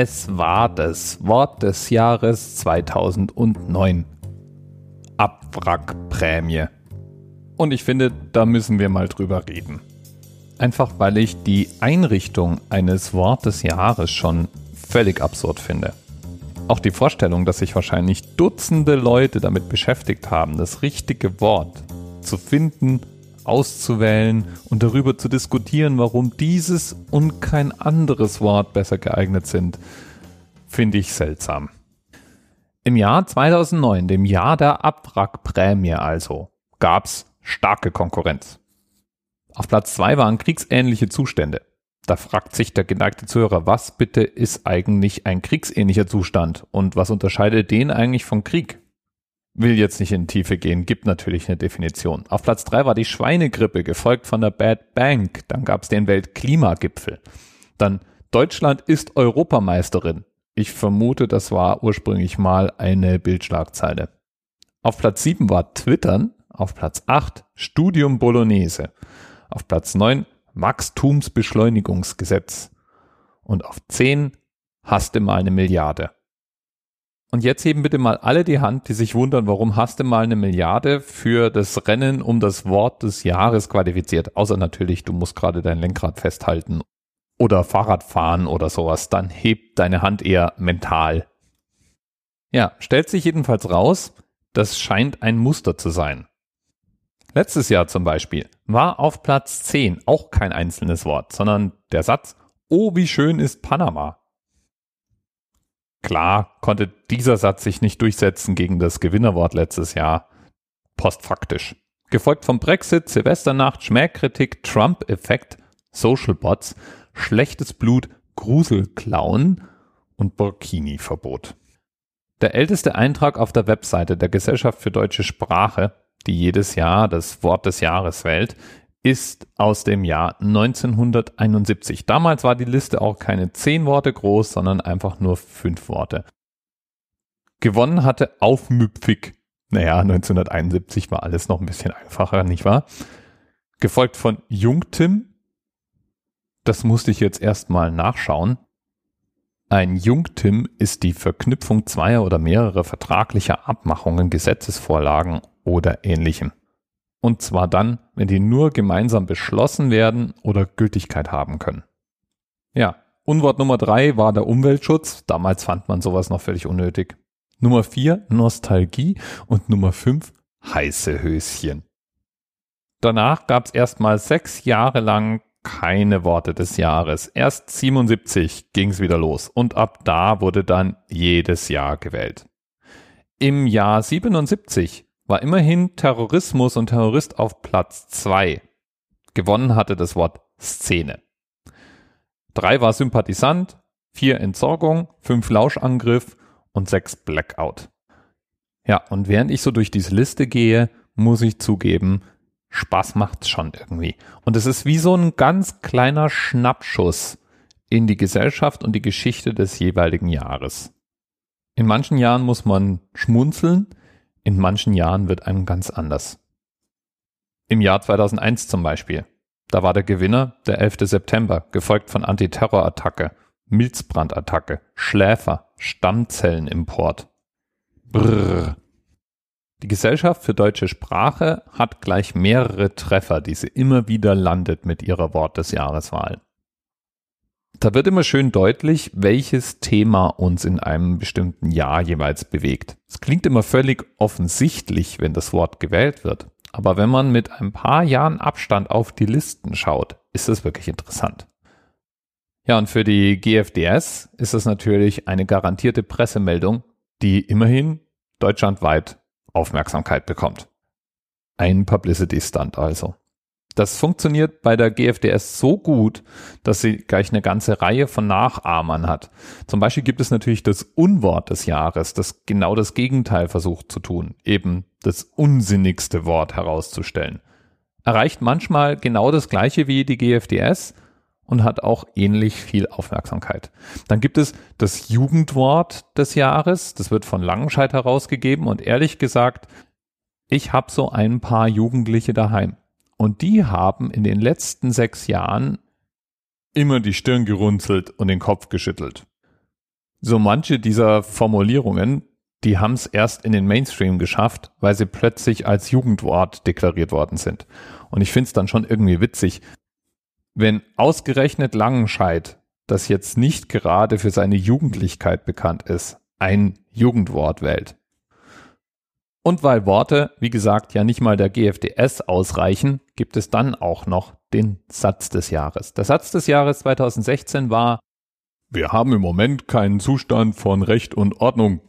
Es war das Wort des Jahres 2009. Abwrackprämie. Und ich finde, da müssen wir mal drüber reden. Einfach weil ich die Einrichtung eines Wort des Jahres schon völlig absurd finde. Auch die Vorstellung, dass sich wahrscheinlich Dutzende Leute damit beschäftigt haben, das richtige Wort zu finden, auszuwählen und darüber zu diskutieren, warum dieses und kein anderes Wort besser geeignet sind, finde ich seltsam. Im Jahr 2009, dem Jahr der Abwrackprämie also, gab's starke Konkurrenz. Auf Platz zwei waren kriegsähnliche Zustände. Da fragt sich der geneigte Zuhörer, was bitte ist eigentlich ein kriegsähnlicher Zustand und was unterscheidet den eigentlich von Krieg? Will jetzt nicht in Tiefe gehen, gibt natürlich eine Definition. Auf Platz drei war die Schweinegrippe, gefolgt von der Bad Bank. Dann gab es den Weltklimagipfel. Dann Deutschland ist Europameisterin. Ich vermute, das war ursprünglich mal eine Bildschlagzeile. Auf Platz sieben war Twittern. Auf Platz acht Studium Bolognese. Auf Platz neun Wachstumsbeschleunigungsgesetz. Und auf 10 hasste mal eine Milliarde. Und jetzt heben bitte mal alle die Hand, die sich wundern, warum hasste mal eine Milliarde für das Rennen um das Wort des Jahres qualifiziert. Außer natürlich, du musst gerade dein Lenkrad festhalten oder Fahrrad fahren oder sowas. Dann hebt deine Hand eher mental. Ja, stellt sich jedenfalls raus, das scheint ein Muster zu sein. Letztes Jahr zum Beispiel war auf Platz 10 auch kein einzelnes Wort, sondern der Satz, oh, wie schön ist Panama. Klar konnte dieser Satz sich nicht durchsetzen gegen das Gewinnerwort letztes Jahr. Postfaktisch. Gefolgt vom Brexit, Silvesternacht, Schmähkritik, Trump-Effekt, Social Bots, schlechtes Blut, Gruselklauen und Burkini-Verbot. Der älteste Eintrag auf der Webseite der Gesellschaft für deutsche Sprache die jedes Jahr das Wort des Jahres wählt, ist aus dem Jahr 1971. Damals war die Liste auch keine zehn Worte groß, sondern einfach nur fünf Worte. Gewonnen hatte Aufmüpfig. Naja, 1971 war alles noch ein bisschen einfacher, nicht wahr? Gefolgt von Jungtim. Das musste ich jetzt erstmal nachschauen. Ein Jungtim ist die Verknüpfung zweier oder mehrerer vertraglicher Abmachungen, Gesetzesvorlagen oder ähnlichem. Und zwar dann, wenn die nur gemeinsam beschlossen werden oder Gültigkeit haben können. Ja, Unwort Nummer drei war der Umweltschutz. Damals fand man sowas noch völlig unnötig. Nummer vier Nostalgie und Nummer fünf heiße Höschen. Danach gab es erstmal sechs Jahre lang keine Worte des Jahres. Erst 77 ging es wieder los und ab da wurde dann jedes Jahr gewählt. Im Jahr 77 war immerhin Terrorismus und Terrorist auf Platz zwei. Gewonnen hatte das Wort Szene. Drei war Sympathisant, vier Entsorgung, fünf Lauschangriff und sechs Blackout. Ja, und während ich so durch diese Liste gehe, muss ich zugeben, Spaß macht's schon irgendwie. Und es ist wie so ein ganz kleiner Schnappschuss in die Gesellschaft und die Geschichte des jeweiligen Jahres. In manchen Jahren muss man schmunzeln, in manchen Jahren wird einem ganz anders. Im Jahr 2001 zum Beispiel. Da war der Gewinner der 11. September, gefolgt von Antiterrorattacke, Milzbrandattacke, Schläfer, Stammzellenimport. Brrr. Die Gesellschaft für deutsche Sprache hat gleich mehrere Treffer, die sie immer wieder landet mit ihrer Wort des Jahreswahl. Da wird immer schön deutlich, welches Thema uns in einem bestimmten Jahr jeweils bewegt. Es klingt immer völlig offensichtlich, wenn das Wort gewählt wird. Aber wenn man mit ein paar Jahren Abstand auf die Listen schaut, ist es wirklich interessant. Ja, und für die GFDS ist es natürlich eine garantierte Pressemeldung, die immerhin deutschlandweit Aufmerksamkeit bekommt. Ein Publicity-Stunt also. Das funktioniert bei der GFDS so gut, dass sie gleich eine ganze Reihe von Nachahmern hat. Zum Beispiel gibt es natürlich das Unwort des Jahres, das genau das Gegenteil versucht zu tun, eben das unsinnigste Wort herauszustellen. Erreicht manchmal genau das gleiche wie die GFDS und hat auch ähnlich viel Aufmerksamkeit. Dann gibt es das Jugendwort des Jahres, das wird von Langenscheid herausgegeben und ehrlich gesagt, ich habe so ein paar Jugendliche daheim. Und die haben in den letzten sechs Jahren immer die Stirn gerunzelt und den Kopf geschüttelt. So manche dieser Formulierungen, die haben es erst in den Mainstream geschafft, weil sie plötzlich als Jugendwort deklariert worden sind. Und ich finde es dann schon irgendwie witzig, wenn ausgerechnet Langenscheid, das jetzt nicht gerade für seine Jugendlichkeit bekannt ist, ein Jugendwort wählt. Und weil Worte, wie gesagt, ja nicht mal der GFDS ausreichen, gibt es dann auch noch den Satz des Jahres. Der Satz des Jahres 2016 war, wir haben im Moment keinen Zustand von Recht und Ordnung.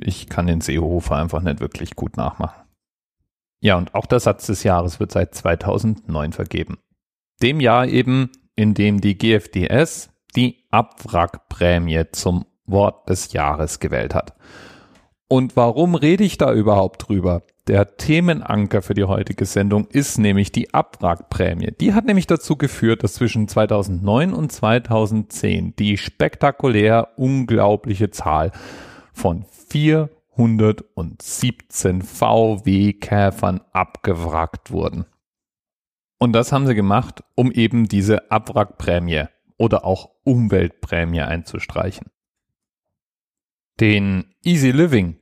Ich kann den Seehofer einfach nicht wirklich gut nachmachen. Ja, und auch der Satz des Jahres wird seit 2009 vergeben. Dem Jahr eben, in dem die GFDS die Abwrackprämie zum Wort des Jahres gewählt hat. Und warum rede ich da überhaupt drüber? Der Themenanker für die heutige Sendung ist nämlich die Abwrackprämie. Die hat nämlich dazu geführt, dass zwischen 2009 und 2010 die spektakulär unglaubliche Zahl von 417 VW-Käfern abgewrackt wurden. Und das haben sie gemacht, um eben diese Abwrackprämie oder auch Umweltprämie einzustreichen. Den Easy Living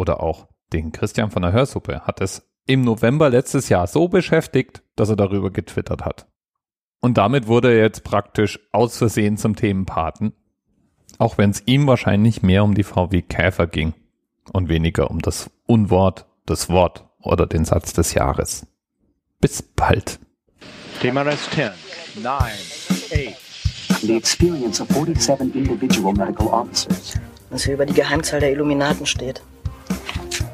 oder auch den Christian von der Hörsuppe hat es im November letztes Jahr so beschäftigt, dass er darüber getwittert hat. Und damit wurde er jetzt praktisch aus Versehen zum Themenpaten, auch wenn es ihm wahrscheinlich mehr um die VW Käfer ging und weniger um das Unwort, das Wort oder den Satz des Jahres. Bis bald. Thema Rest 10, 9, 8. The experience of 47 individual medical officers. Was hier über die Geheimzahl der Illuminaten steht.